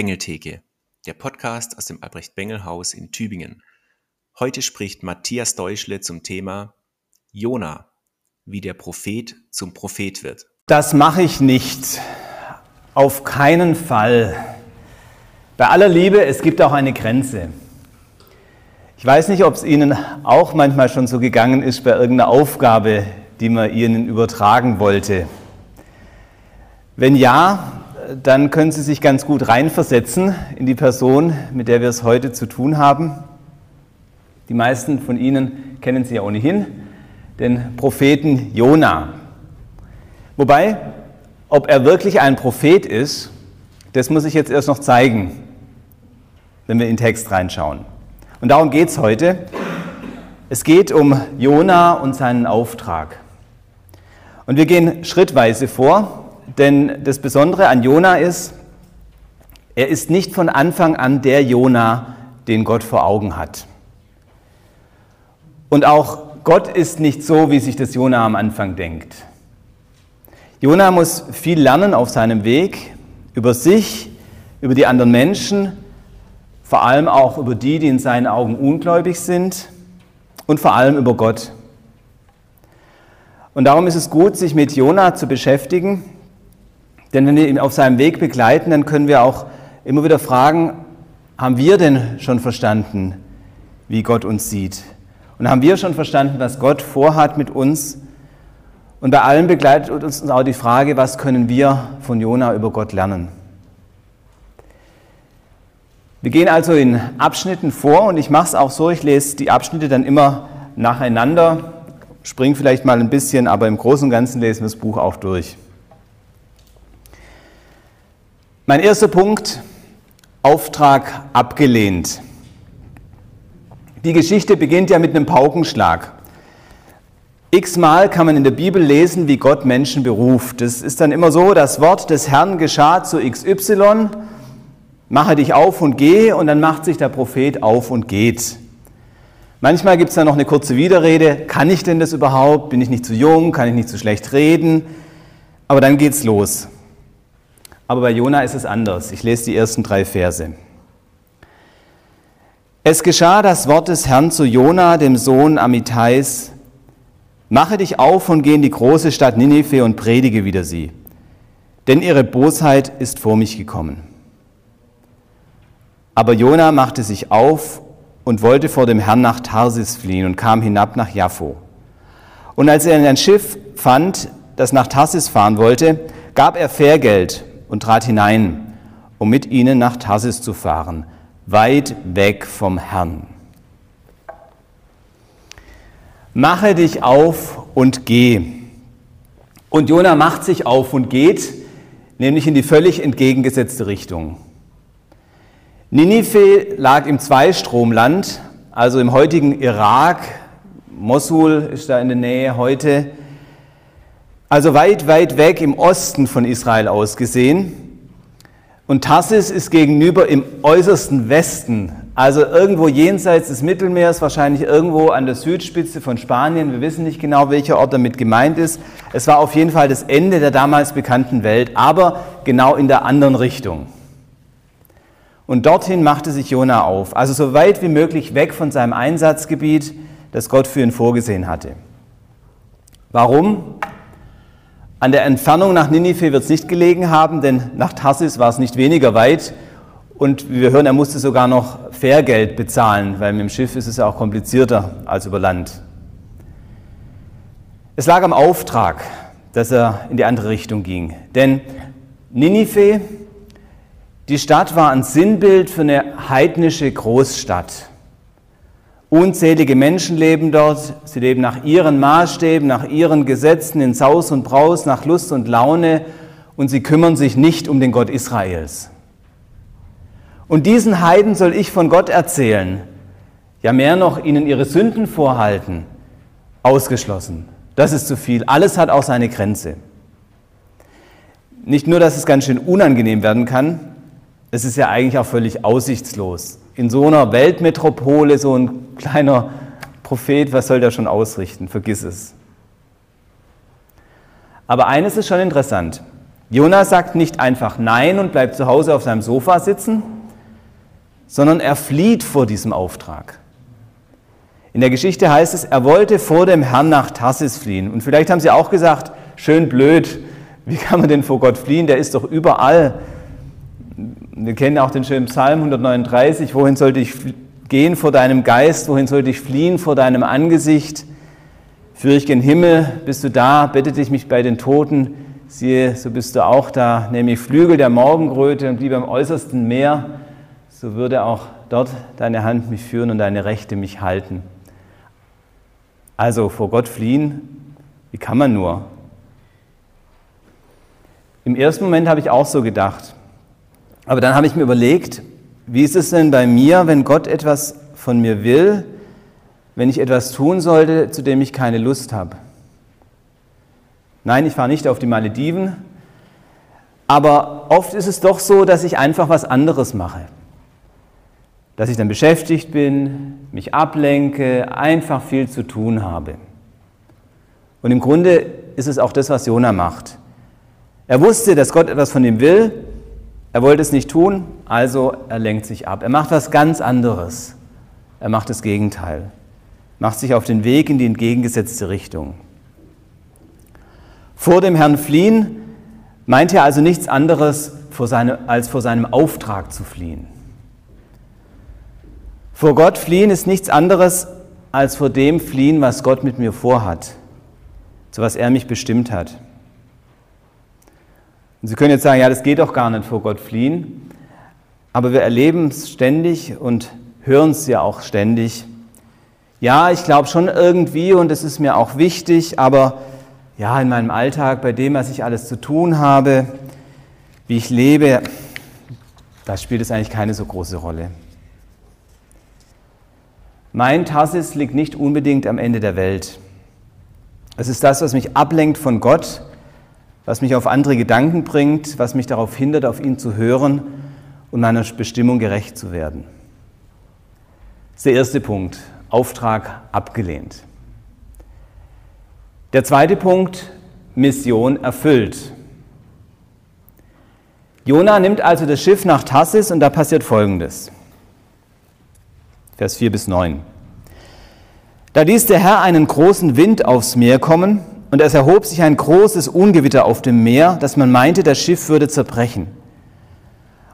Bengeltheke, der Podcast aus dem Albrecht-Bengel-Haus in Tübingen. Heute spricht Matthias Deutschle zum Thema Jona, wie der Prophet zum Prophet wird. Das mache ich nicht. Auf keinen Fall. Bei aller Liebe, es gibt auch eine Grenze. Ich weiß nicht, ob es Ihnen auch manchmal schon so gegangen ist bei irgendeiner Aufgabe, die man Ihnen übertragen wollte. Wenn ja, dann können Sie sich ganz gut reinversetzen in die Person, mit der wir es heute zu tun haben. Die meisten von Ihnen kennen Sie ja ohnehin, den Propheten Jona. Wobei, ob er wirklich ein Prophet ist, das muss ich jetzt erst noch zeigen, wenn wir in den Text reinschauen. Und darum geht es heute. Es geht um Jona und seinen Auftrag. Und wir gehen schrittweise vor, denn das Besondere an Jona ist, er ist nicht von Anfang an der Jona, den Gott vor Augen hat. Und auch Gott ist nicht so, wie sich das Jona am Anfang denkt. Jona muss viel lernen auf seinem Weg über sich, über die anderen Menschen, vor allem auch über die, die in seinen Augen ungläubig sind und vor allem über Gott. Und darum ist es gut, sich mit Jona zu beschäftigen, denn wenn wir ihn auf seinem Weg begleiten, dann können wir auch immer wieder fragen, haben wir denn schon verstanden, wie Gott uns sieht? Und haben wir schon verstanden, was Gott vorhat mit uns? Und bei allem begleitet uns auch die Frage, was können wir von Jona über Gott lernen? Wir gehen also in Abschnitten vor und ich mache es auch so, ich lese die Abschnitte dann immer nacheinander, springe vielleicht mal ein bisschen, aber im Großen und Ganzen lesen wir das Buch auch durch. Mein erster Punkt, Auftrag abgelehnt. Die Geschichte beginnt ja mit einem Paukenschlag. X-mal kann man in der Bibel lesen, wie Gott Menschen beruft. Das ist dann immer so, das Wort des Herrn geschah zu XY, mache dich auf und geh, und dann macht sich der Prophet auf und geht. Manchmal gibt es dann noch eine kurze Widerrede, kann ich denn das überhaupt? Bin ich nicht zu jung? Kann ich nicht zu schlecht reden? Aber dann geht's los. Aber bei Jona ist es anders. Ich lese die ersten drei Verse. Es geschah das Wort des Herrn zu Jona, dem Sohn Amitais, Mache dich auf und geh in die große Stadt Ninive und predige wieder sie, denn ihre Bosheit ist vor mich gekommen. Aber Jona machte sich auf und wollte vor dem Herrn nach Tarsis fliehen und kam hinab nach Jaffo. Und als er ein Schiff fand, das nach Tarsis fahren wollte, gab er Fährgeld und trat hinein, um mit ihnen nach Tarsis zu fahren, weit weg vom Herrn. Mache dich auf und geh. Und Jona macht sich auf und geht, nämlich in die völlig entgegengesetzte Richtung. Ninive lag im Zweistromland, also im heutigen Irak. Mosul ist da in der Nähe heute also weit, weit weg im Osten von Israel aus gesehen. Und Tarsis ist gegenüber im äußersten Westen, also irgendwo jenseits des Mittelmeers, wahrscheinlich irgendwo an der Südspitze von Spanien. Wir wissen nicht genau, welcher Ort damit gemeint ist. Es war auf jeden Fall das Ende der damals bekannten Welt, aber genau in der anderen Richtung. Und dorthin machte sich Jona auf, also so weit wie möglich weg von seinem Einsatzgebiet, das Gott für ihn vorgesehen hatte. Warum? An der Entfernung nach Ninive wird es nicht gelegen haben, denn nach Tarsis war es nicht weniger weit. Und wie wir hören, er musste sogar noch Fährgeld bezahlen, weil mit dem Schiff ist es ja auch komplizierter als über Land. Es lag am Auftrag, dass er in die andere Richtung ging. Denn Ninive, die Stadt war ein Sinnbild für eine heidnische Großstadt. Unzählige Menschen leben dort. Sie leben nach ihren Maßstäben, nach ihren Gesetzen, in Saus und Braus, nach Lust und Laune. Und sie kümmern sich nicht um den Gott Israels. Und diesen Heiden soll ich von Gott erzählen. Ja, mehr noch, ihnen ihre Sünden vorhalten. Ausgeschlossen. Das ist zu viel. Alles hat auch seine Grenze. Nicht nur, dass es ganz schön unangenehm werden kann, es ist ja eigentlich auch völlig aussichtslos in so einer Weltmetropole so ein kleiner Prophet, was soll der schon ausrichten? Vergiss es. Aber eines ist schon interessant. Jona sagt nicht einfach Nein und bleibt zu Hause auf seinem Sofa sitzen, sondern er flieht vor diesem Auftrag. In der Geschichte heißt es, er wollte vor dem Herrn nach Tarsis fliehen. Und vielleicht haben sie auch gesagt, schön blöd, wie kann man denn vor Gott fliehen? Der ist doch überall. Wir kennen auch den schönen Psalm 139, wohin sollte ich gehen vor deinem Geist, wohin sollte ich fliehen vor deinem Angesicht? Führe ich gen Himmel, bist du da, bettete ich mich bei den Toten, siehe, so bist du auch da, nehme ich Flügel der Morgenröte und bliebe am äußersten Meer, so würde auch dort deine Hand mich führen und deine Rechte mich halten. Also vor Gott fliehen, wie kann man nur? Im ersten Moment habe ich auch so gedacht. Aber dann habe ich mir überlegt, wie ist es denn bei mir, wenn Gott etwas von mir will, wenn ich etwas tun sollte, zu dem ich keine Lust habe? Nein, ich fahre nicht auf die Malediven, aber oft ist es doch so, dass ich einfach was anderes mache. Dass ich dann beschäftigt bin, mich ablenke, einfach viel zu tun habe. Und im Grunde ist es auch das, was Jona macht. Er wusste, dass Gott etwas von ihm will, er wollte es nicht tun, also er lenkt sich ab. Er macht was ganz anderes. Er macht das Gegenteil, macht sich auf den Weg in die entgegengesetzte Richtung. Vor dem Herrn fliehen meint er also nichts anderes vor seine, als vor seinem Auftrag zu fliehen. Vor Gott fliehen ist nichts anderes als vor dem fliehen, was Gott mit mir vorhat, zu was er mich bestimmt hat. Und Sie können jetzt sagen, ja, das geht doch gar nicht vor Gott fliehen. Aber wir erleben es ständig und hören es ja auch ständig. Ja, ich glaube schon irgendwie und es ist mir auch wichtig, aber ja, in meinem Alltag, bei dem, was ich alles zu tun habe, wie ich lebe, da spielt es eigentlich keine so große Rolle. Mein Tassis liegt nicht unbedingt am Ende der Welt. Es ist das, was mich ablenkt von Gott was mich auf andere Gedanken bringt, was mich darauf hindert, auf ihn zu hören und meiner Bestimmung gerecht zu werden. Das ist der erste Punkt, Auftrag abgelehnt. Der zweite Punkt, Mission erfüllt. Jona nimmt also das Schiff nach Tassis und da passiert Folgendes. Vers 4 bis 9. Da ließ der Herr einen großen Wind aufs Meer kommen und es erhob sich ein großes Ungewitter auf dem Meer, dass man meinte, das Schiff würde zerbrechen.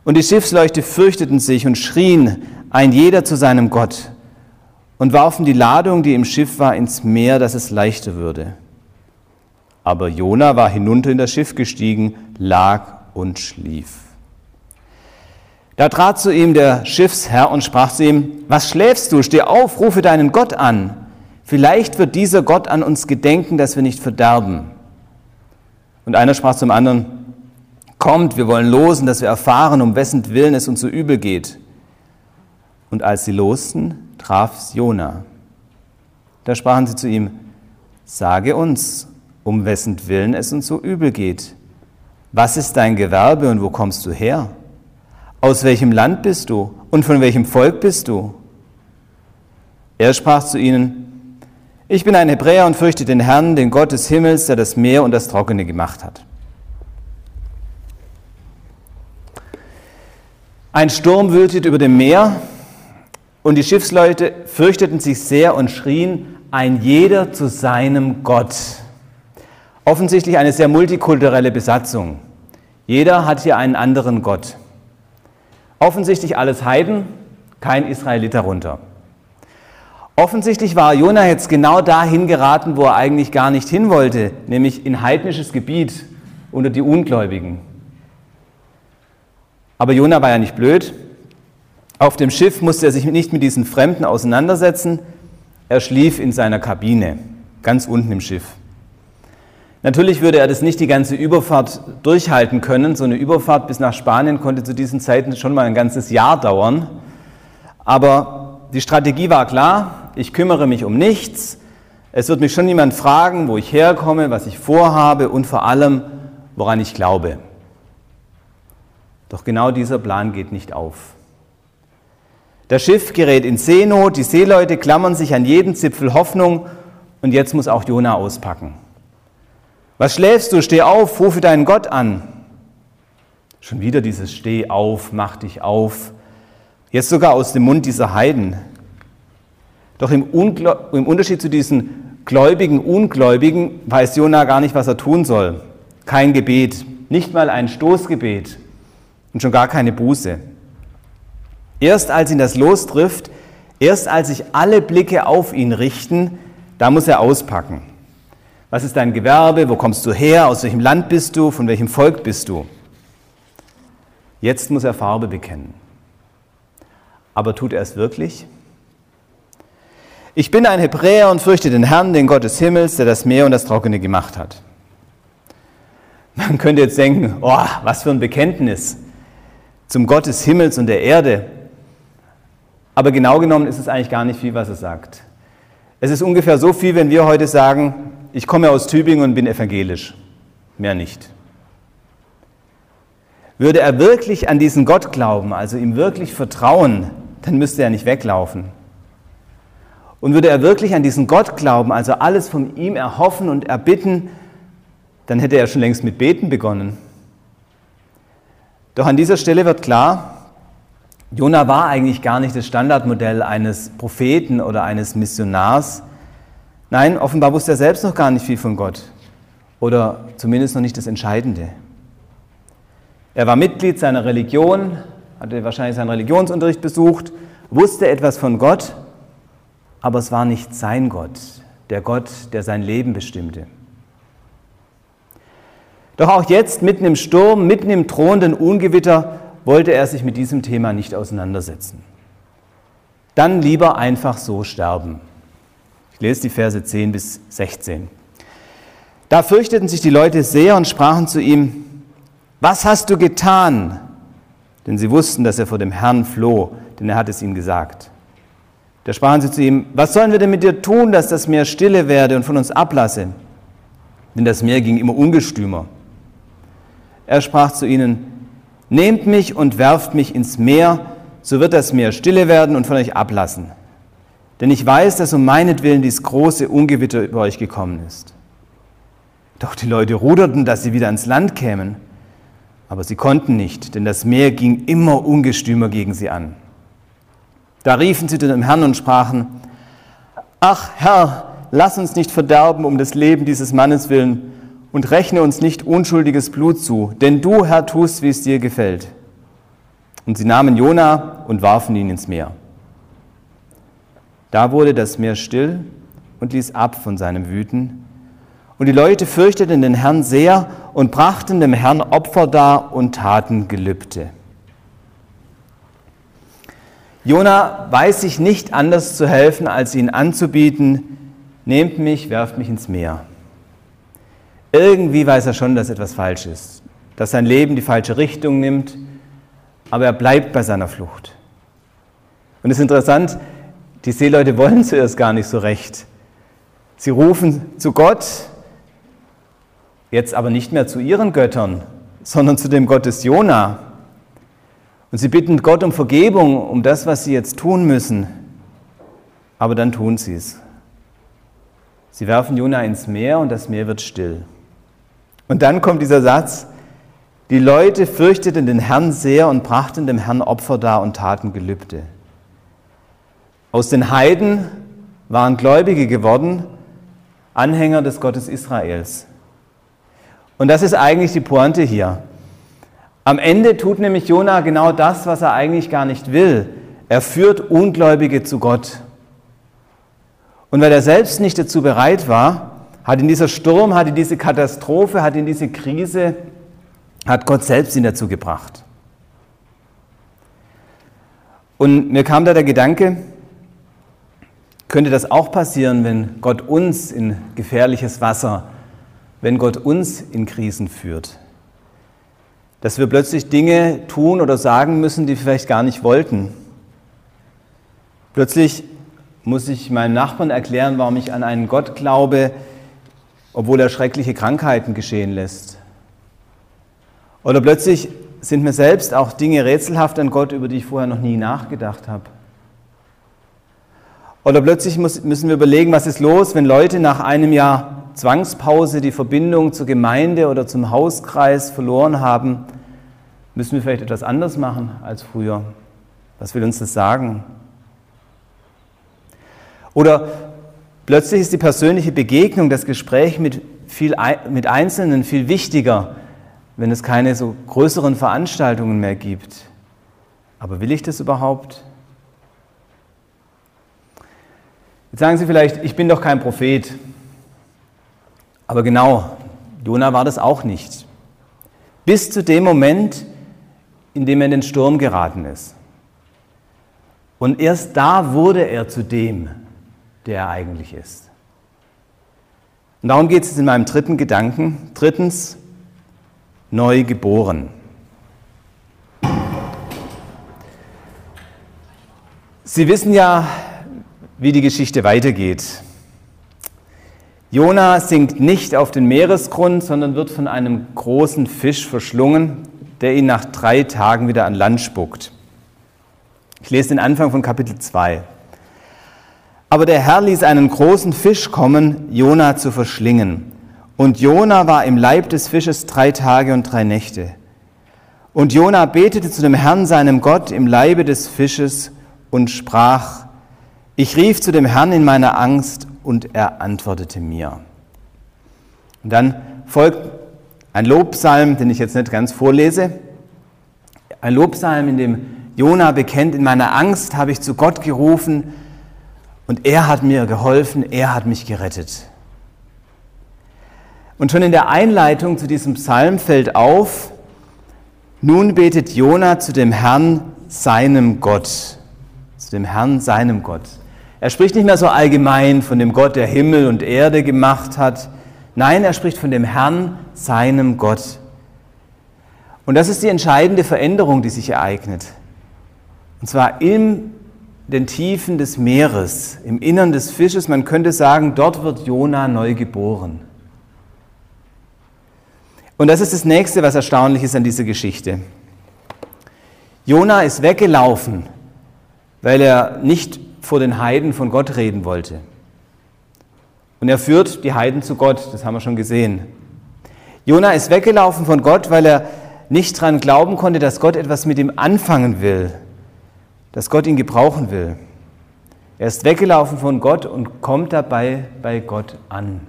Und die Schiffsleuchte fürchteten sich und schrien, ein jeder zu seinem Gott, und warfen die Ladung, die im Schiff war, ins Meer, dass es leichter würde. Aber Jona war hinunter in das Schiff gestiegen, lag und schlief. Da trat zu ihm der Schiffsherr und sprach zu ihm, was schläfst du? Steh auf, rufe deinen Gott an. Vielleicht wird dieser Gott an uns gedenken, dass wir nicht verderben. Und einer sprach zum anderen, kommt, wir wollen losen, dass wir erfahren, um wessen Willen es uns so übel geht. Und als sie losten, traf es Jona. Da sprachen sie zu ihm, sage uns, um wessen Willen es uns so übel geht. Was ist dein Gewerbe und wo kommst du her? Aus welchem Land bist du und von welchem Volk bist du? Er sprach zu ihnen, ich bin ein Hebräer und fürchte den Herrn, den Gott des Himmels, der das Meer und das Trockene gemacht hat. Ein Sturm wütet über dem Meer und die Schiffsleute fürchteten sich sehr und schrien, ein jeder zu seinem Gott. Offensichtlich eine sehr multikulturelle Besatzung. Jeder hat hier einen anderen Gott. Offensichtlich alles Heiden, kein Israelit darunter. Offensichtlich war Jona jetzt genau dahin geraten, wo er eigentlich gar nicht hin wollte, nämlich in heidnisches Gebiet unter die Ungläubigen. Aber Jona war ja nicht blöd. Auf dem Schiff musste er sich nicht mit diesen Fremden auseinandersetzen. Er schlief in seiner Kabine, ganz unten im Schiff. Natürlich würde er das nicht die ganze Überfahrt durchhalten können. So eine Überfahrt bis nach Spanien konnte zu diesen Zeiten schon mal ein ganzes Jahr dauern. Aber die Strategie war klar ich kümmere mich um nichts, es wird mich schon niemand fragen, wo ich herkomme, was ich vorhabe und vor allem, woran ich glaube. Doch genau dieser Plan geht nicht auf. Das Schiff gerät in Seenot, die Seeleute klammern sich an jeden Zipfel Hoffnung und jetzt muss auch Jona auspacken. Was schläfst du? Steh auf, rufe deinen Gott an. Schon wieder dieses Steh auf, mach dich auf. Jetzt sogar aus dem Mund dieser Heiden. Doch im, im Unterschied zu diesen gläubigen Ungläubigen weiß Jona gar nicht, was er tun soll. Kein Gebet, nicht mal ein Stoßgebet und schon gar keine Buße. Erst als ihn das lostrifft, erst als sich alle Blicke auf ihn richten, da muss er auspacken. Was ist dein Gewerbe? Wo kommst du her? Aus welchem Land bist du? Von welchem Volk bist du? Jetzt muss er Farbe bekennen. Aber tut er es wirklich? Ich bin ein Hebräer und fürchte den Herrn, den Gott des Himmels, der das Meer und das Trockene gemacht hat. Man könnte jetzt denken, oh, was für ein Bekenntnis zum Gott des Himmels und der Erde. Aber genau genommen ist es eigentlich gar nicht viel, was er sagt. Es ist ungefähr so viel, wenn wir heute sagen, ich komme aus Tübingen und bin evangelisch. Mehr nicht. Würde er wirklich an diesen Gott glauben, also ihm wirklich vertrauen, dann müsste er nicht weglaufen. Und würde er wirklich an diesen Gott glauben, also alles von ihm erhoffen und erbitten, dann hätte er schon längst mit Beten begonnen. Doch an dieser Stelle wird klar, Jona war eigentlich gar nicht das Standardmodell eines Propheten oder eines Missionars. Nein, offenbar wusste er selbst noch gar nicht viel von Gott oder zumindest noch nicht das Entscheidende. Er war Mitglied seiner Religion, hatte wahrscheinlich seinen Religionsunterricht besucht, wusste etwas von Gott, aber es war nicht sein Gott, der Gott, der sein Leben bestimmte. Doch auch jetzt, mitten im Sturm, mitten im drohenden Ungewitter, wollte er sich mit diesem Thema nicht auseinandersetzen. Dann lieber einfach so sterben. Ich lese die Verse 10 bis 16. Da fürchteten sich die Leute sehr und sprachen zu ihm, was hast du getan? Denn sie wussten, dass er vor dem Herrn floh, denn er hat es ihnen gesagt. Da sprachen sie zu ihm, was sollen wir denn mit dir tun, dass das Meer stille werde und von uns ablasse? Denn das Meer ging immer ungestümer. Er sprach zu ihnen, Nehmt mich und werft mich ins Meer, so wird das Meer stille werden und von euch ablassen. Denn ich weiß, dass um meinetwillen dies große Ungewitter über euch gekommen ist. Doch die Leute ruderten, dass sie wieder ans Land kämen. Aber sie konnten nicht, denn das Meer ging immer ungestümer gegen sie an. Da riefen sie zu dem Herrn und sprachen, Ach Herr, lass uns nicht verderben um des Leben dieses Mannes willen, und rechne uns nicht unschuldiges Blut zu, denn du, Herr, tust, wie es dir gefällt. Und sie nahmen Jona und warfen ihn ins Meer. Da wurde das Meer still und ließ ab von seinem Wüten. Und die Leute fürchteten den Herrn sehr und brachten dem Herrn Opfer dar und taten Gelübde. Jona weiß sich nicht anders zu helfen, als ihn anzubieten, nehmt mich, werft mich ins Meer. Irgendwie weiß er schon, dass etwas falsch ist, dass sein Leben die falsche Richtung nimmt, aber er bleibt bei seiner Flucht. Und es ist interessant, die Seeleute wollen zuerst gar nicht so recht. Sie rufen zu Gott, jetzt aber nicht mehr zu ihren Göttern, sondern zu dem Gott des Jona. Und sie bitten Gott um Vergebung, um das, was sie jetzt tun müssen. Aber dann tun sie es. Sie werfen Jona ins Meer und das Meer wird still. Und dann kommt dieser Satz, die Leute fürchteten den Herrn sehr und brachten dem Herrn Opfer dar und taten Gelübde. Aus den Heiden waren Gläubige geworden, Anhänger des Gottes Israels. Und das ist eigentlich die Pointe hier. Am Ende tut nämlich Jona genau das, was er eigentlich gar nicht will. Er führt Ungläubige zu Gott. Und weil er selbst nicht dazu bereit war, hat in dieser Sturm, hat in diese Katastrophe, hat in diese Krise, hat Gott selbst ihn dazu gebracht. Und mir kam da der Gedanke, könnte das auch passieren, wenn Gott uns in gefährliches Wasser, wenn Gott uns in Krisen führt? Dass wir plötzlich Dinge tun oder sagen müssen, die wir vielleicht gar nicht wollten. Plötzlich muss ich meinem Nachbarn erklären, warum ich an einen Gott glaube, obwohl er schreckliche Krankheiten geschehen lässt. Oder plötzlich sind mir selbst auch Dinge rätselhaft an Gott, über die ich vorher noch nie nachgedacht habe. Oder plötzlich muss, müssen wir überlegen, was ist los, wenn Leute nach einem Jahr Zwangspause die Verbindung zur Gemeinde oder zum Hauskreis verloren haben. Müssen wir vielleicht etwas anders machen als früher? Was will uns das sagen? Oder plötzlich ist die persönliche Begegnung, das Gespräch mit, viel, mit Einzelnen viel wichtiger, wenn es keine so größeren Veranstaltungen mehr gibt. Aber will ich das überhaupt? Jetzt sagen Sie vielleicht, ich bin doch kein Prophet. Aber genau, Jona war das auch nicht. Bis zu dem Moment, in dem er in den Sturm geraten ist. Und erst da wurde er zu dem, der er eigentlich ist. Und darum geht es in meinem dritten Gedanken. Drittens, neu geboren. Sie wissen ja, wie die Geschichte weitergeht. Jona sinkt nicht auf den Meeresgrund, sondern wird von einem großen Fisch verschlungen, der ihn nach drei Tagen wieder an Land spuckt. Ich lese den Anfang von Kapitel 2. Aber der Herr ließ einen großen Fisch kommen, Jona zu verschlingen. Und Jona war im Leib des Fisches drei Tage und drei Nächte. Und Jona betete zu dem Herrn, seinem Gott, im Leibe des Fisches und sprach, ich rief zu dem Herrn in meiner Angst und er antwortete mir. Und dann folgt ein Lobpsalm, den ich jetzt nicht ganz vorlese. Ein Lobpsalm, in dem Jona bekennt, in meiner Angst habe ich zu Gott gerufen und er hat mir geholfen, er hat mich gerettet. Und schon in der Einleitung zu diesem Psalm fällt auf, nun betet Jona zu dem Herrn, seinem Gott. Zu dem Herrn, seinem Gott. Er spricht nicht mehr so allgemein von dem Gott, der Himmel und Erde gemacht hat. Nein, er spricht von dem Herrn, seinem Gott. Und das ist die entscheidende Veränderung, die sich ereignet. Und zwar in den Tiefen des Meeres, im Innern des Fisches. Man könnte sagen, dort wird Jona neu geboren. Und das ist das nächste, was erstaunlich ist an dieser Geschichte. Jona ist weggelaufen, weil er nicht vor den Heiden von Gott reden wollte. Und er führt die Heiden zu Gott, das haben wir schon gesehen. Jona ist weggelaufen von Gott, weil er nicht daran glauben konnte, dass Gott etwas mit ihm anfangen will, dass Gott ihn gebrauchen will. Er ist weggelaufen von Gott und kommt dabei bei Gott an.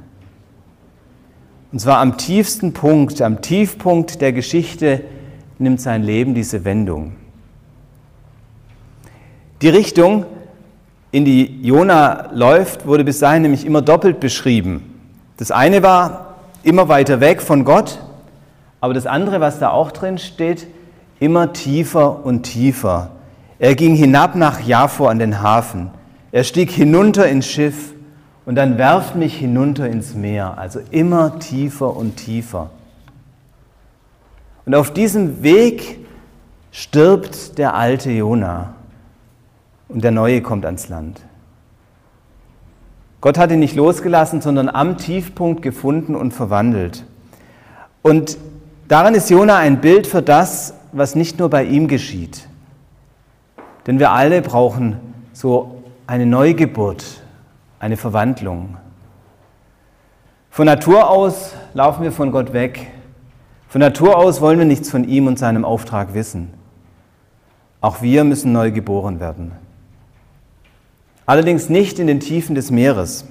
Und zwar am tiefsten Punkt, am Tiefpunkt der Geschichte nimmt sein Leben diese Wendung. Die Richtung, in die Jona läuft, wurde bis dahin nämlich immer doppelt beschrieben. Das eine war immer weiter weg von Gott, aber das andere, was da auch drin steht, immer tiefer und tiefer. Er ging hinab nach Jaffo an den Hafen. Er stieg hinunter ins Schiff und dann werft mich hinunter ins Meer. Also immer tiefer und tiefer. Und auf diesem Weg stirbt der alte Jona und der Neue kommt ans Land. Gott hat ihn nicht losgelassen, sondern am Tiefpunkt gefunden und verwandelt. Und darin ist Jona ein Bild für das, was nicht nur bei ihm geschieht. Denn wir alle brauchen so eine Neugeburt, eine Verwandlung. Von Natur aus laufen wir von Gott weg. Von Natur aus wollen wir nichts von ihm und seinem Auftrag wissen. Auch wir müssen neu geboren werden allerdings nicht in den Tiefen des Meeres.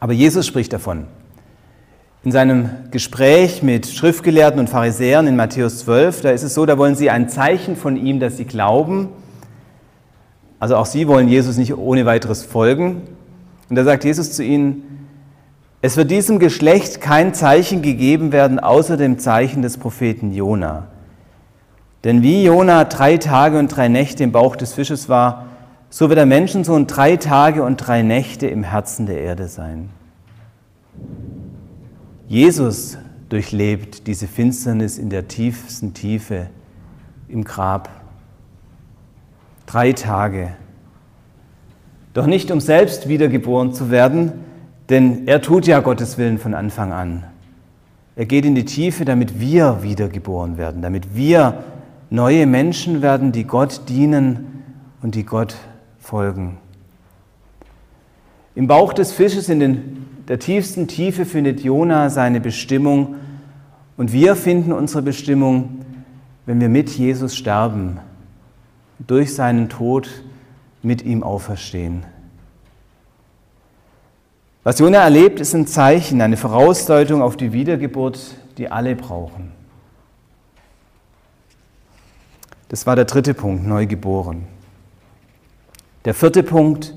Aber Jesus spricht davon. In seinem Gespräch mit Schriftgelehrten und Pharisäern in Matthäus 12, da ist es so, da wollen sie ein Zeichen von ihm, dass sie glauben. Also auch sie wollen Jesus nicht ohne weiteres folgen. Und da sagt Jesus zu ihnen, es wird diesem Geschlecht kein Zeichen gegeben werden, außer dem Zeichen des Propheten Jona. Denn wie Jona drei Tage und drei Nächte im Bauch des Fisches war, so wird der Menschensohn drei Tage und drei Nächte im Herzen der Erde sein. Jesus durchlebt diese Finsternis in der tiefsten Tiefe im Grab. Drei Tage. Doch nicht um selbst wiedergeboren zu werden, denn er tut ja Gottes Willen von Anfang an. Er geht in die Tiefe, damit wir wiedergeboren werden, damit wir neue Menschen werden, die Gott dienen und die Gott folgen. Im Bauch des Fisches in den, der tiefsten Tiefe findet Jona seine Bestimmung Und wir finden unsere Bestimmung, wenn wir mit Jesus sterben, durch seinen Tod mit ihm auferstehen. Was Jona erlebt, ist ein Zeichen, eine Vorausdeutung auf die Wiedergeburt, die alle brauchen. Das war der dritte Punkt, neugeboren. Der vierte Punkt,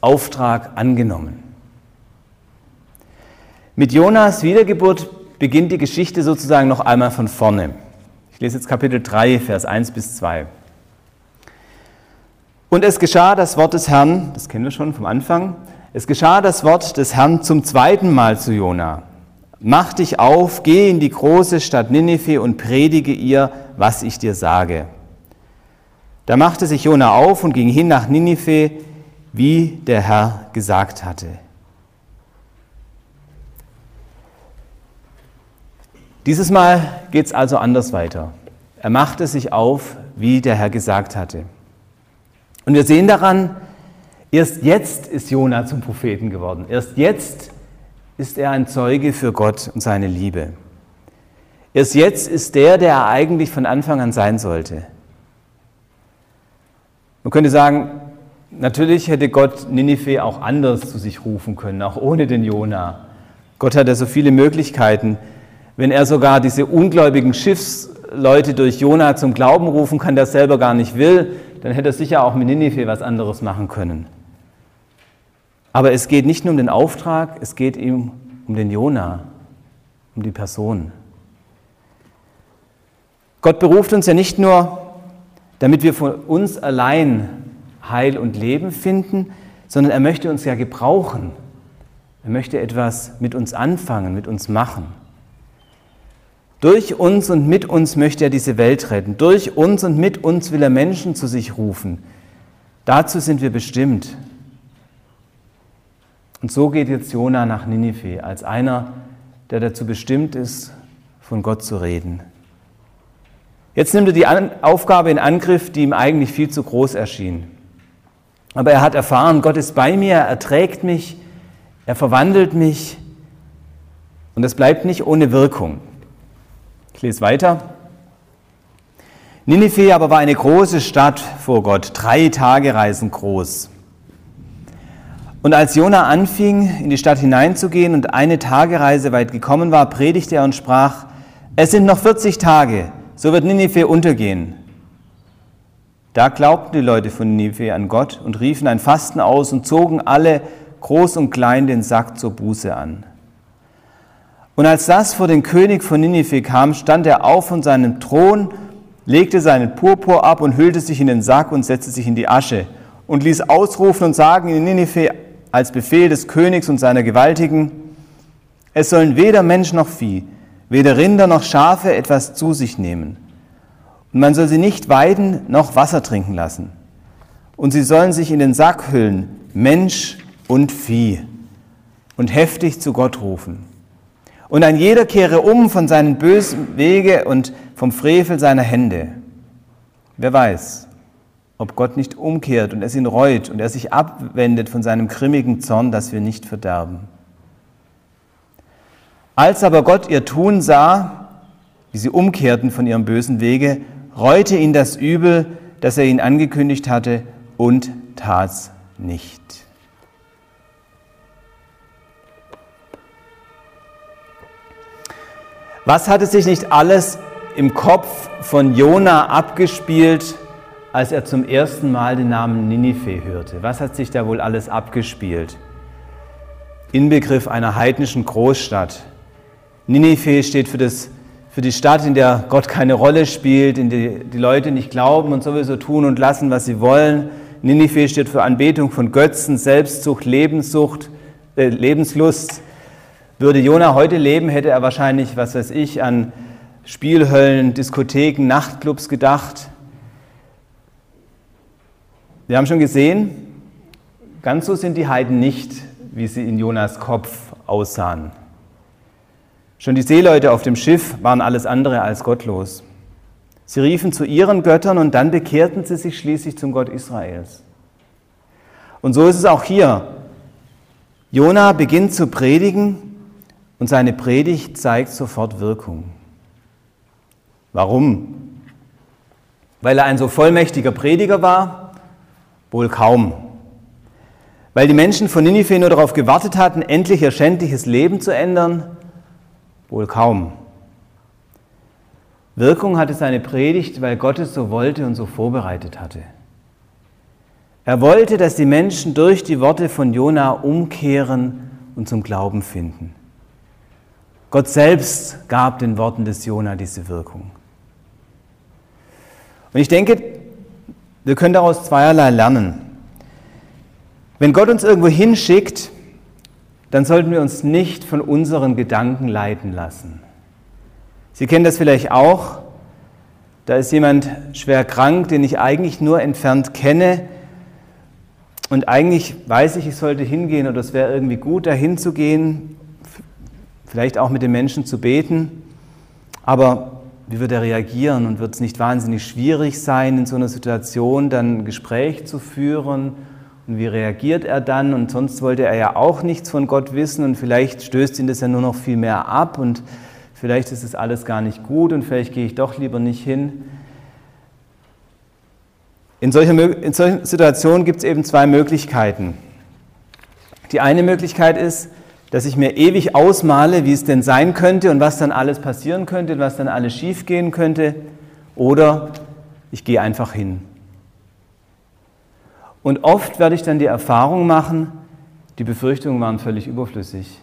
Auftrag angenommen. Mit Jonas Wiedergeburt beginnt die Geschichte sozusagen noch einmal von vorne. Ich lese jetzt Kapitel 3, Vers 1 bis 2. Und es geschah das Wort des Herrn, das kennen wir schon vom Anfang, es geschah das Wort des Herrn zum zweiten Mal zu Jona. Mach dich auf, geh in die große Stadt Ninive und predige ihr, was ich dir sage. Da machte sich Jona auf und ging hin nach Ninive, wie der Herr gesagt hatte. Dieses Mal geht es also anders weiter. Er machte sich auf, wie der Herr gesagt hatte. Und wir sehen daran, Erst jetzt ist Jona zum Propheten geworden. Erst jetzt ist er ein Zeuge für Gott und seine Liebe. Erst jetzt ist der, der er eigentlich von Anfang an sein sollte. Man könnte sagen, natürlich hätte Gott Ninive auch anders zu sich rufen können, auch ohne den Jona. Gott hat ja so viele Möglichkeiten. Wenn er sogar diese ungläubigen Schiffsleute durch Jona zum Glauben rufen kann, der selber gar nicht will, dann hätte er sicher auch mit Ninive was anderes machen können. Aber es geht nicht nur um den Auftrag, es geht ihm um den Jona, um die Person. Gott beruft uns ja nicht nur, damit wir von uns allein Heil und Leben finden, sondern er möchte uns ja gebrauchen. Er möchte etwas mit uns anfangen, mit uns machen. Durch uns und mit uns möchte er diese Welt retten. Durch uns und mit uns will er Menschen zu sich rufen. Dazu sind wir bestimmt. Und so geht jetzt Jona nach Ninive als einer, der dazu bestimmt ist, von Gott zu reden. Jetzt nimmt er die Aufgabe in Angriff, die ihm eigentlich viel zu groß erschien. Aber er hat erfahren, Gott ist bei mir, er trägt mich, er verwandelt mich und es bleibt nicht ohne Wirkung. Ich lese weiter. Ninive aber war eine große Stadt vor Gott, drei Tage Reisen groß. Und als Jona anfing, in die Stadt hineinzugehen und eine Tagereise weit gekommen war, predigte er und sprach, es sind noch 40 Tage, so wird Ninive untergehen. Da glaubten die Leute von Ninive an Gott und riefen ein Fasten aus und zogen alle, groß und klein, den Sack zur Buße an. Und als das vor den König von Ninive kam, stand er auf von seinem Thron, legte seinen Purpur ab und hüllte sich in den Sack und setzte sich in die Asche und ließ ausrufen und sagen in Ninive als Befehl des Königs und seiner Gewaltigen, es sollen weder Mensch noch Vieh, weder Rinder noch Schafe etwas zu sich nehmen. Und man soll sie nicht weiden noch Wasser trinken lassen. Und sie sollen sich in den Sack hüllen, Mensch und Vieh, und heftig zu Gott rufen. Und ein jeder kehre um von seinen bösen Wege und vom Frevel seiner Hände. Wer weiß, ob Gott nicht umkehrt und es ihn reut und er sich abwendet von seinem grimmigen Zorn, dass wir nicht verderben. Als aber Gott ihr Tun sah, wie sie umkehrten von ihrem bösen Wege, reute ihn das Übel, das er ihnen angekündigt hatte, und tat's nicht. Was hatte sich nicht alles im Kopf von Jona abgespielt, als er zum ersten Mal den Namen Ninive hörte. Was hat sich da wohl alles abgespielt? Inbegriff einer heidnischen Großstadt. Ninive steht für, das, für die Stadt, in der Gott keine Rolle spielt, in der die Leute nicht glauben und sowieso tun und lassen, was sie wollen. Ninive steht für Anbetung von Götzen, Selbstsucht, Lebenssucht, äh, Lebenslust. Würde Jona heute leben, hätte er wahrscheinlich, was weiß ich, an Spielhöllen, Diskotheken, Nachtclubs gedacht. Wir haben schon gesehen, ganz so sind die Heiden nicht, wie sie in Jonas Kopf aussahen. Schon die Seeleute auf dem Schiff waren alles andere als gottlos. Sie riefen zu ihren Göttern und dann bekehrten sie sich schließlich zum Gott Israels. Und so ist es auch hier. Jona beginnt zu predigen und seine Predigt zeigt sofort Wirkung. Warum? Weil er ein so vollmächtiger Prediger war? Wohl kaum. Weil die Menschen von Ninive nur darauf gewartet hatten, endlich ihr schändliches Leben zu ändern? Wohl kaum. Wirkung hatte seine Predigt, weil Gott es so wollte und so vorbereitet hatte. Er wollte, dass die Menschen durch die Worte von Jona umkehren und zum Glauben finden. Gott selbst gab den Worten des Jona diese Wirkung. Und ich denke, wir können daraus zweierlei lernen. Wenn Gott uns irgendwo hinschickt, dann sollten wir uns nicht von unseren Gedanken leiten lassen. Sie kennen das vielleicht auch. Da ist jemand schwer krank, den ich eigentlich nur entfernt kenne. Und eigentlich weiß ich, ich sollte hingehen oder es wäre irgendwie gut, da hinzugehen, vielleicht auch mit den Menschen zu beten. Aber wie wird er reagieren und wird es nicht wahnsinnig schwierig sein, in so einer Situation dann ein Gespräch zu führen? Und wie reagiert er dann? Und sonst wollte er ja auch nichts von Gott wissen und vielleicht stößt ihn das ja nur noch viel mehr ab und vielleicht ist es alles gar nicht gut und vielleicht gehe ich doch lieber nicht hin. In solchen, in solchen Situationen gibt es eben zwei Möglichkeiten. Die eine Möglichkeit ist, dass ich mir ewig ausmale, wie es denn sein könnte und was dann alles passieren könnte und was dann alles schiefgehen könnte. Oder ich gehe einfach hin. Und oft werde ich dann die Erfahrung machen, die Befürchtungen waren völlig überflüssig.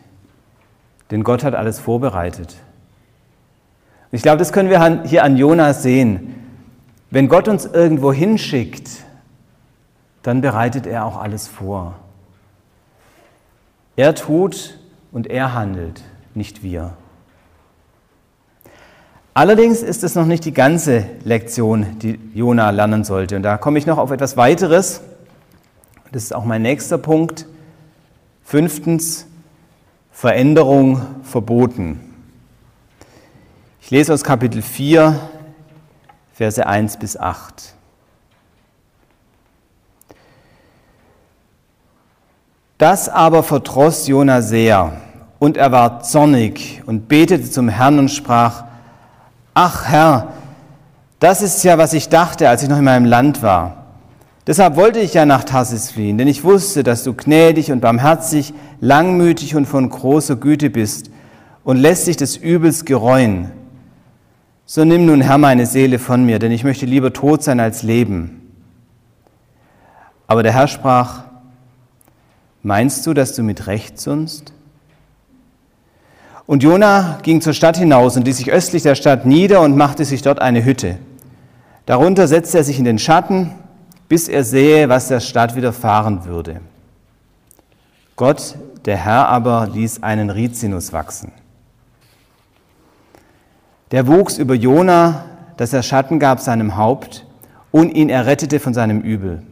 Denn Gott hat alles vorbereitet. Ich glaube, das können wir hier an Jonas sehen. Wenn Gott uns irgendwo hinschickt, dann bereitet er auch alles vor. Er tut und er handelt, nicht wir. Allerdings ist es noch nicht die ganze Lektion, die Jona lernen sollte. Und da komme ich noch auf etwas weiteres. Das ist auch mein nächster Punkt. Fünftens, Veränderung verboten. Ich lese aus Kapitel 4, Verse 1 bis 8. Das aber verdross Jona sehr, und er war zornig und betete zum Herrn und sprach, Ach Herr, das ist ja, was ich dachte, als ich noch in meinem Land war. Deshalb wollte ich ja nach Tarsis fliehen, denn ich wusste, dass du gnädig und barmherzig, langmütig und von großer Güte bist und lässt sich des Übels gereuen. So nimm nun, Herr, meine Seele von mir, denn ich möchte lieber tot sein als leben. Aber der Herr sprach, meinst du, dass du mit Recht sonst? Und Jona ging zur Stadt hinaus und ließ sich östlich der Stadt nieder und machte sich dort eine Hütte. Darunter setzte er sich in den Schatten, bis er sähe, was der Stadt widerfahren würde. Gott, der Herr aber, ließ einen Rizinus wachsen. Der wuchs über Jona, dass er Schatten gab seinem Haupt und ihn errettete von seinem Übel.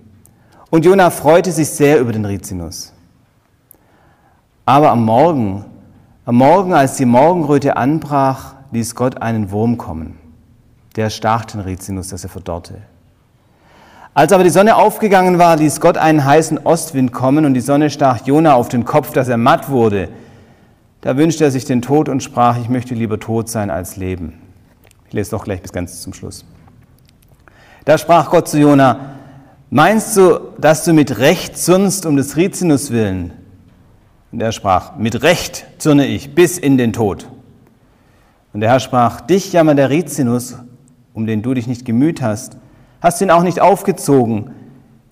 Und Jona freute sich sehr über den Rizinus. Aber am Morgen, am Morgen, als die Morgenröte anbrach, ließ Gott einen Wurm kommen. Der stach den Rizinus, dass er verdorrte. Als aber die Sonne aufgegangen war, ließ Gott einen heißen Ostwind kommen und die Sonne stach Jona auf den Kopf, dass er matt wurde. Da wünschte er sich den Tod und sprach, ich möchte lieber tot sein als leben. Ich lese doch gleich bis ganz zum Schluss. Da sprach Gott zu Jona, meinst du, dass du mit Recht zürnst um des Rizinus willen? Und er sprach, mit Recht zürne ich bis in den Tod. Und der Herr sprach, dich jammert der Rizinus, um den du dich nicht gemüht hast, hast ihn auch nicht aufgezogen,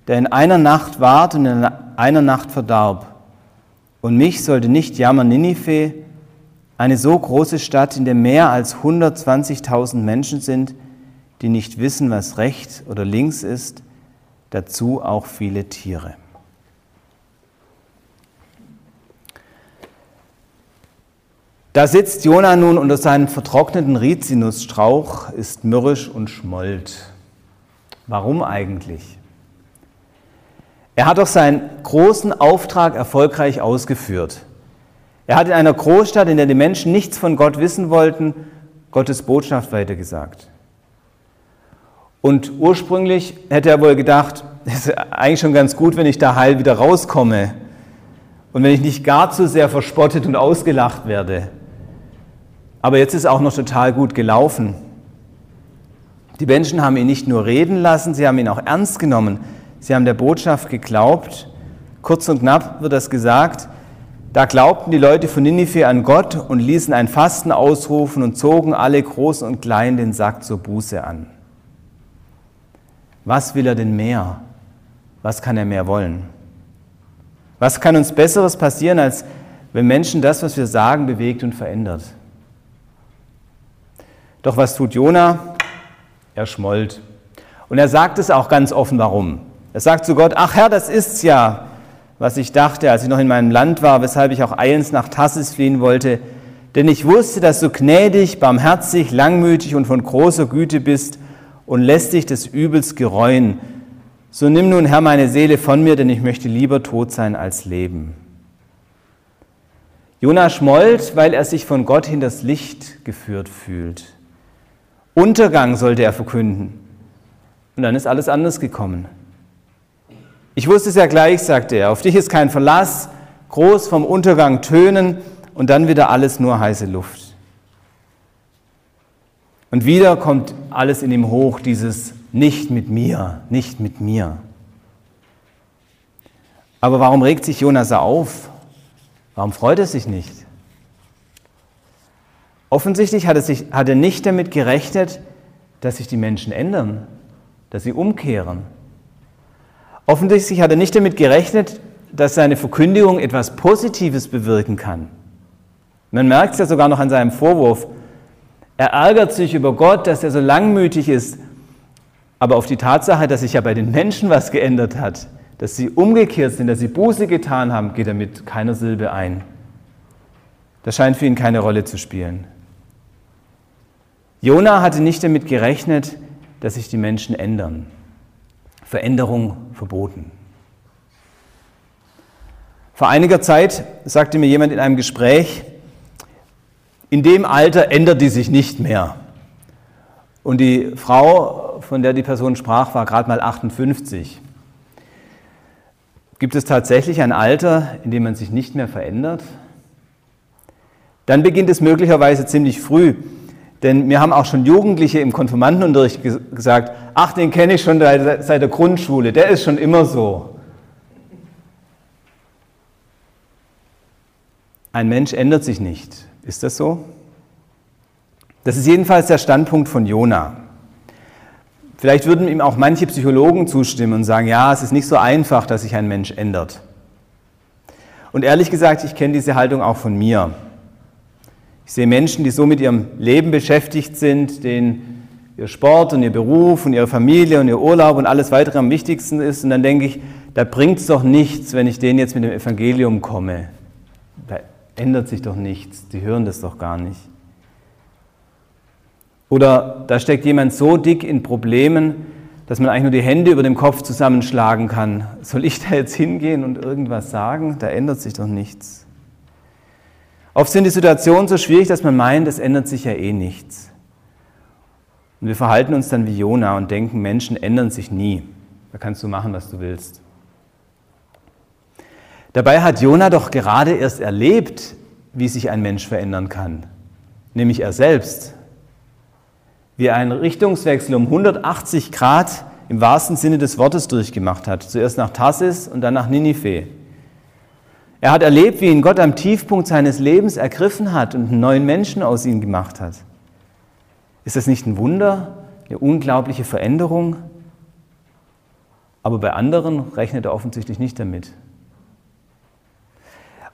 der in einer Nacht ward und in einer Nacht verdarb. Und mich sollte nicht jammern Ninive, eine so große Stadt, in der mehr als 120.000 Menschen sind, die nicht wissen, was rechts oder links ist, dazu auch viele Tiere. Da sitzt Jona nun unter seinem vertrockneten Rizinusstrauch, ist mürrisch und schmollt. Warum eigentlich? Er hat doch seinen großen Auftrag erfolgreich ausgeführt. Er hat in einer Großstadt, in der die Menschen nichts von Gott wissen wollten, Gottes Botschaft weitergesagt. Und ursprünglich hätte er wohl gedacht, es ist eigentlich schon ganz gut, wenn ich da heil wieder rauskomme und wenn ich nicht gar zu sehr verspottet und ausgelacht werde. Aber jetzt ist auch noch total gut gelaufen. Die Menschen haben ihn nicht nur reden lassen, sie haben ihn auch ernst genommen. Sie haben der Botschaft geglaubt. Kurz und knapp wird das gesagt. Da glaubten die Leute von Ninive an Gott und ließen ein Fasten ausrufen und zogen alle groß und klein den Sack zur Buße an. Was will er denn mehr? Was kann er mehr wollen? Was kann uns Besseres passieren, als wenn Menschen das, was wir sagen, bewegt und verändert? Doch was tut Jona? Er schmollt. Und er sagt es auch ganz offen, warum. Er sagt zu Gott, ach Herr, das ist's ja, was ich dachte, als ich noch in meinem Land war, weshalb ich auch eilends nach Tassis fliehen wollte. Denn ich wusste, dass du gnädig, barmherzig, langmütig und von großer Güte bist und lässt dich des Übels gereuen. So nimm nun, Herr, meine Seele von mir, denn ich möchte lieber tot sein als leben. Jona schmollt, weil er sich von Gott hinters Licht geführt fühlt. Untergang sollte er verkünden. Und dann ist alles anders gekommen. Ich wusste es ja gleich, sagte er, auf dich ist kein Verlass, groß vom Untergang tönen und dann wieder alles nur heiße Luft. Und wieder kommt alles in ihm hoch, dieses nicht mit mir, nicht mit mir. Aber warum regt sich Jonas auf? Warum freut er sich nicht? Offensichtlich hat er, sich, hat er nicht damit gerechnet, dass sich die Menschen ändern, dass sie umkehren. Offensichtlich hat er nicht damit gerechnet, dass seine Verkündigung etwas Positives bewirken kann. Man merkt es ja sogar noch an seinem Vorwurf. Er ärgert sich über Gott, dass er so langmütig ist, aber auf die Tatsache, dass sich ja bei den Menschen was geändert hat, dass sie umgekehrt sind, dass sie Buße getan haben, geht er mit keiner Silbe ein. Das scheint für ihn keine Rolle zu spielen. Jona hatte nicht damit gerechnet, dass sich die Menschen ändern. Veränderung verboten. Vor einiger Zeit sagte mir jemand in einem Gespräch, in dem Alter ändert die sich nicht mehr. Und die Frau, von der die Person sprach, war gerade mal 58. Gibt es tatsächlich ein Alter, in dem man sich nicht mehr verändert? Dann beginnt es möglicherweise ziemlich früh. Denn mir haben auch schon Jugendliche im Konfirmandenunterricht gesagt, ach, den kenne ich schon seit der Grundschule, der ist schon immer so. Ein Mensch ändert sich nicht. Ist das so? Das ist jedenfalls der Standpunkt von Jona. Vielleicht würden ihm auch manche Psychologen zustimmen und sagen, ja, es ist nicht so einfach, dass sich ein Mensch ändert. Und ehrlich gesagt, ich kenne diese Haltung auch von mir. Ich sehe Menschen, die so mit ihrem Leben beschäftigt sind, denen ihr Sport und ihr Beruf und ihre Familie und ihr Urlaub und alles weitere am wichtigsten ist. Und dann denke ich, da bringt es doch nichts, wenn ich denen jetzt mit dem Evangelium komme. Da ändert sich doch nichts. Die hören das doch gar nicht. Oder da steckt jemand so dick in Problemen, dass man eigentlich nur die Hände über dem Kopf zusammenschlagen kann. Soll ich da jetzt hingehen und irgendwas sagen? Da ändert sich doch nichts. Oft sind die Situationen so schwierig, dass man meint, es ändert sich ja eh nichts. Und wir verhalten uns dann wie Jona und denken, Menschen ändern sich nie. Da kannst du machen, was du willst. Dabei hat Jona doch gerade erst erlebt, wie sich ein Mensch verändern kann, nämlich er selbst. Wie er einen Richtungswechsel um 180 Grad im wahrsten Sinne des Wortes durchgemacht hat. Zuerst nach Tarsis und dann nach Ninive. Er hat erlebt, wie ihn Gott am Tiefpunkt seines Lebens ergriffen hat und einen neuen Menschen aus ihm gemacht hat. Ist das nicht ein Wunder, eine unglaubliche Veränderung? Aber bei anderen rechnet er offensichtlich nicht damit.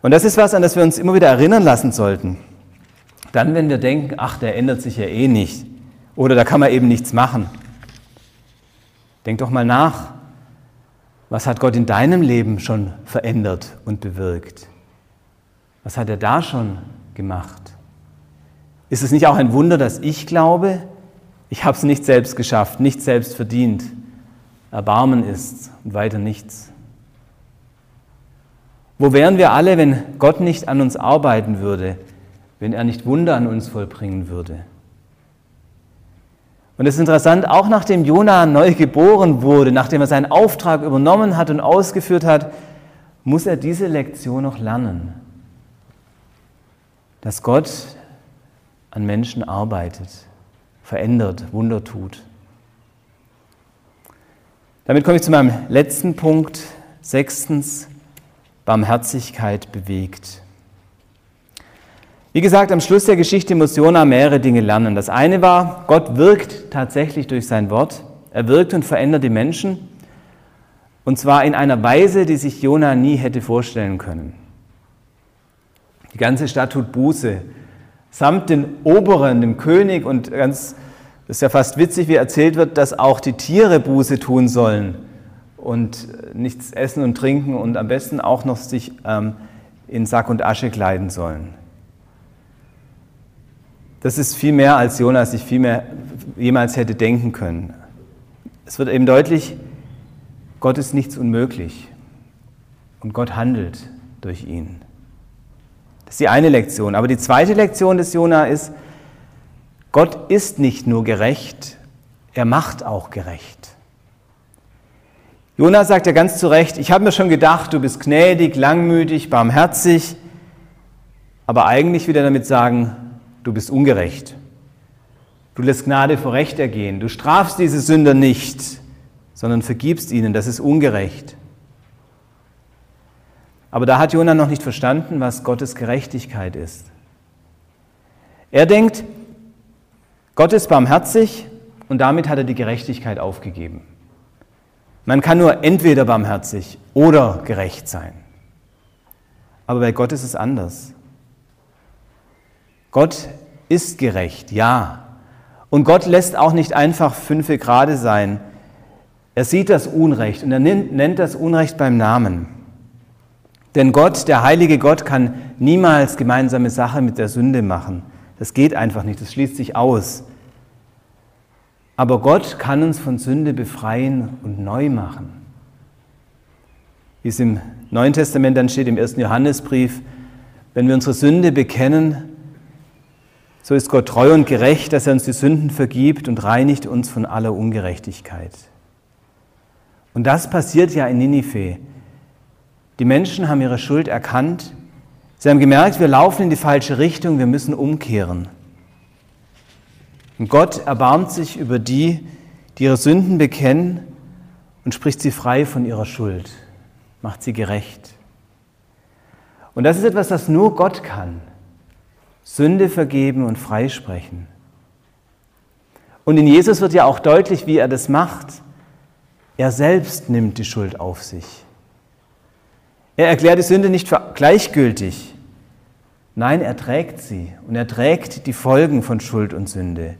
Und das ist was, an das wir uns immer wieder erinnern lassen sollten. Dann, wenn wir denken, ach, der ändert sich ja eh nicht. Oder da kann man eben nichts machen. Denk doch mal nach. Was hat Gott in deinem Leben schon verändert und bewirkt? Was hat er da schon gemacht? Ist es nicht auch ein Wunder, dass ich glaube, ich habe es nicht selbst geschafft, nicht selbst verdient? Erbarmen ist und weiter nichts. Wo wären wir alle, wenn Gott nicht an uns arbeiten würde, wenn er nicht Wunder an uns vollbringen würde? Und es ist interessant, auch nachdem Jona neu geboren wurde, nachdem er seinen Auftrag übernommen hat und ausgeführt hat, muss er diese Lektion noch lernen. Dass Gott an Menschen arbeitet, verändert, Wunder tut. Damit komme ich zu meinem letzten Punkt. Sechstens, Barmherzigkeit bewegt. Wie gesagt, am Schluss der Geschichte muss Jona mehrere Dinge lernen. Das eine war, Gott wirkt tatsächlich durch sein Wort. Er wirkt und verändert die Menschen. Und zwar in einer Weise, die sich Jona nie hätte vorstellen können. Die ganze Stadt tut Buße, samt den Oberen, dem König und ganz, das ist ja fast witzig, wie erzählt wird, dass auch die Tiere Buße tun sollen und nichts essen und trinken und am besten auch noch sich ähm, in Sack und Asche kleiden sollen. Das ist viel mehr, als Jonas sich viel mehr jemals hätte denken können. Es wird eben deutlich, Gott ist nichts unmöglich und Gott handelt durch ihn. Das ist die eine Lektion. Aber die zweite Lektion des Jona ist, Gott ist nicht nur gerecht, er macht auch gerecht. Jona sagt ja ganz zu Recht, ich habe mir schon gedacht, du bist gnädig, langmütig, barmherzig, aber eigentlich will er damit sagen, du bist ungerecht. Du lässt Gnade vor Recht ergehen. Du strafst diese Sünder nicht, sondern vergibst ihnen. Das ist ungerecht. Aber da hat Jonah noch nicht verstanden, was Gottes Gerechtigkeit ist. Er denkt, Gott ist barmherzig und damit hat er die Gerechtigkeit aufgegeben. Man kann nur entweder barmherzig oder gerecht sein. Aber bei Gott ist es anders. Gott ist gerecht, ja. Und Gott lässt auch nicht einfach fünfe Grade sein. Er sieht das Unrecht und er nennt das Unrecht beim Namen. Denn Gott, der heilige Gott, kann niemals gemeinsame Sache mit der Sünde machen. Das geht einfach nicht, das schließt sich aus. Aber Gott kann uns von Sünde befreien und neu machen. Wie es im Neuen Testament dann steht, im ersten Johannesbrief, wenn wir unsere Sünde bekennen, so ist Gott treu und gerecht, dass er uns die Sünden vergibt und reinigt uns von aller Ungerechtigkeit. Und das passiert ja in Ninive. Die Menschen haben ihre Schuld erkannt. Sie haben gemerkt, wir laufen in die falsche Richtung, wir müssen umkehren. Und Gott erbarmt sich über die, die ihre Sünden bekennen und spricht sie frei von ihrer Schuld, macht sie gerecht. Und das ist etwas, das nur Gott kann. Sünde vergeben und freisprechen. Und in Jesus wird ja auch deutlich, wie er das macht. Er selbst nimmt die Schuld auf sich. Er erklärt die Sünde nicht für gleichgültig. Nein, er trägt sie und er trägt die Folgen von Schuld und Sünde.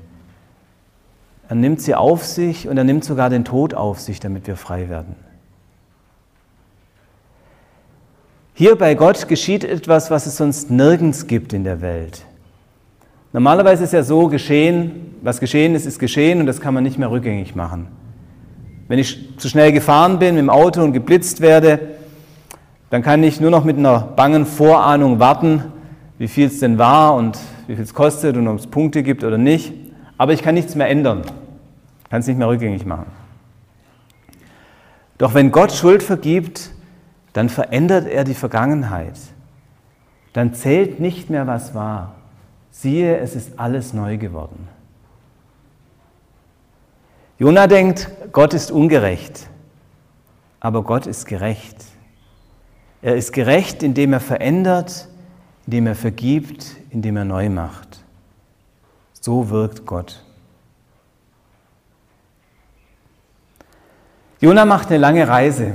Er nimmt sie auf sich und er nimmt sogar den Tod auf sich, damit wir frei werden. Hier bei Gott geschieht etwas, was es sonst nirgends gibt in der Welt. Normalerweise ist ja so geschehen, was geschehen ist, ist geschehen und das kann man nicht mehr rückgängig machen. Wenn ich zu schnell gefahren bin mit dem Auto und geblitzt werde, dann kann ich nur noch mit einer bangen Vorahnung warten, wie viel es denn war und wie viel es kostet und ob es Punkte gibt oder nicht. Aber ich kann nichts mehr ändern, kann es nicht mehr rückgängig machen. Doch wenn Gott Schuld vergibt, dann verändert er die Vergangenheit. Dann zählt nicht mehr, was war. Siehe, es ist alles neu geworden. Jona denkt, Gott ist ungerecht, aber Gott ist gerecht. Er ist gerecht, indem er verändert, indem er vergibt, indem er neu macht. So wirkt Gott. Jona macht eine lange Reise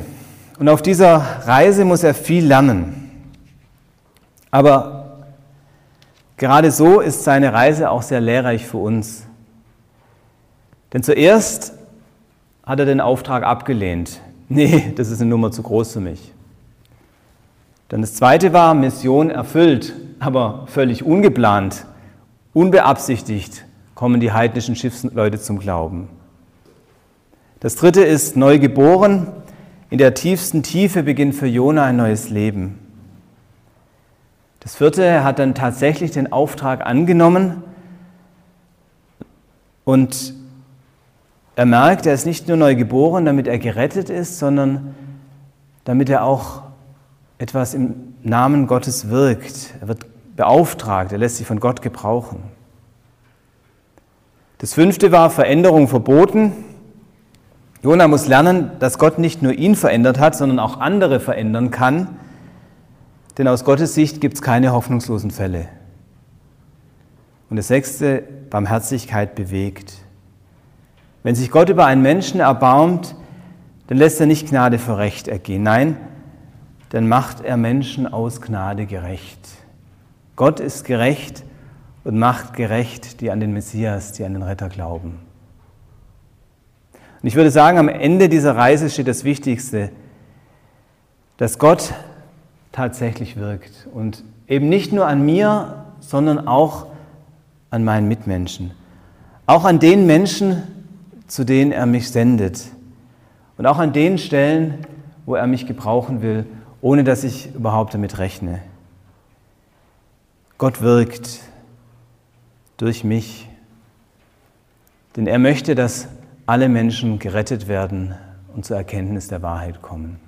und auf dieser Reise muss er viel lernen. Aber gerade so ist seine Reise auch sehr lehrreich für uns. Denn zuerst hat er den Auftrag abgelehnt. Nee, das ist eine Nummer zu groß für mich. Dann das zweite war Mission erfüllt, aber völlig ungeplant, unbeabsichtigt kommen die heidnischen Schiffsleute zum Glauben. Das dritte ist neu geboren, in der tiefsten Tiefe beginnt für Jona ein neues Leben. Das vierte, er hat dann tatsächlich den Auftrag angenommen und er merkt, er ist nicht nur neu geboren, damit er gerettet ist, sondern damit er auch etwas im Namen Gottes wirkt. Er wird beauftragt, er lässt sich von Gott gebrauchen. Das fünfte war Veränderung verboten. Jona muss lernen, dass Gott nicht nur ihn verändert hat, sondern auch andere verändern kann. Denn aus Gottes Sicht gibt es keine hoffnungslosen Fälle. Und das sechste, Barmherzigkeit bewegt. Wenn sich Gott über einen Menschen erbarmt, dann lässt er nicht Gnade für Recht ergehen. Nein, dann macht er Menschen aus Gnade gerecht. Gott ist gerecht und macht gerecht, die an den Messias, die an den Retter glauben. Und ich würde sagen, am Ende dieser Reise steht das Wichtigste, dass Gott tatsächlich wirkt und eben nicht nur an mir, sondern auch an meinen Mitmenschen. Auch an den Menschen, zu denen er mich sendet. Und auch an den Stellen, wo er mich gebrauchen will, ohne dass ich überhaupt damit rechne. Gott wirkt durch mich, denn er möchte, dass alle Menschen gerettet werden und zur Erkenntnis der Wahrheit kommen.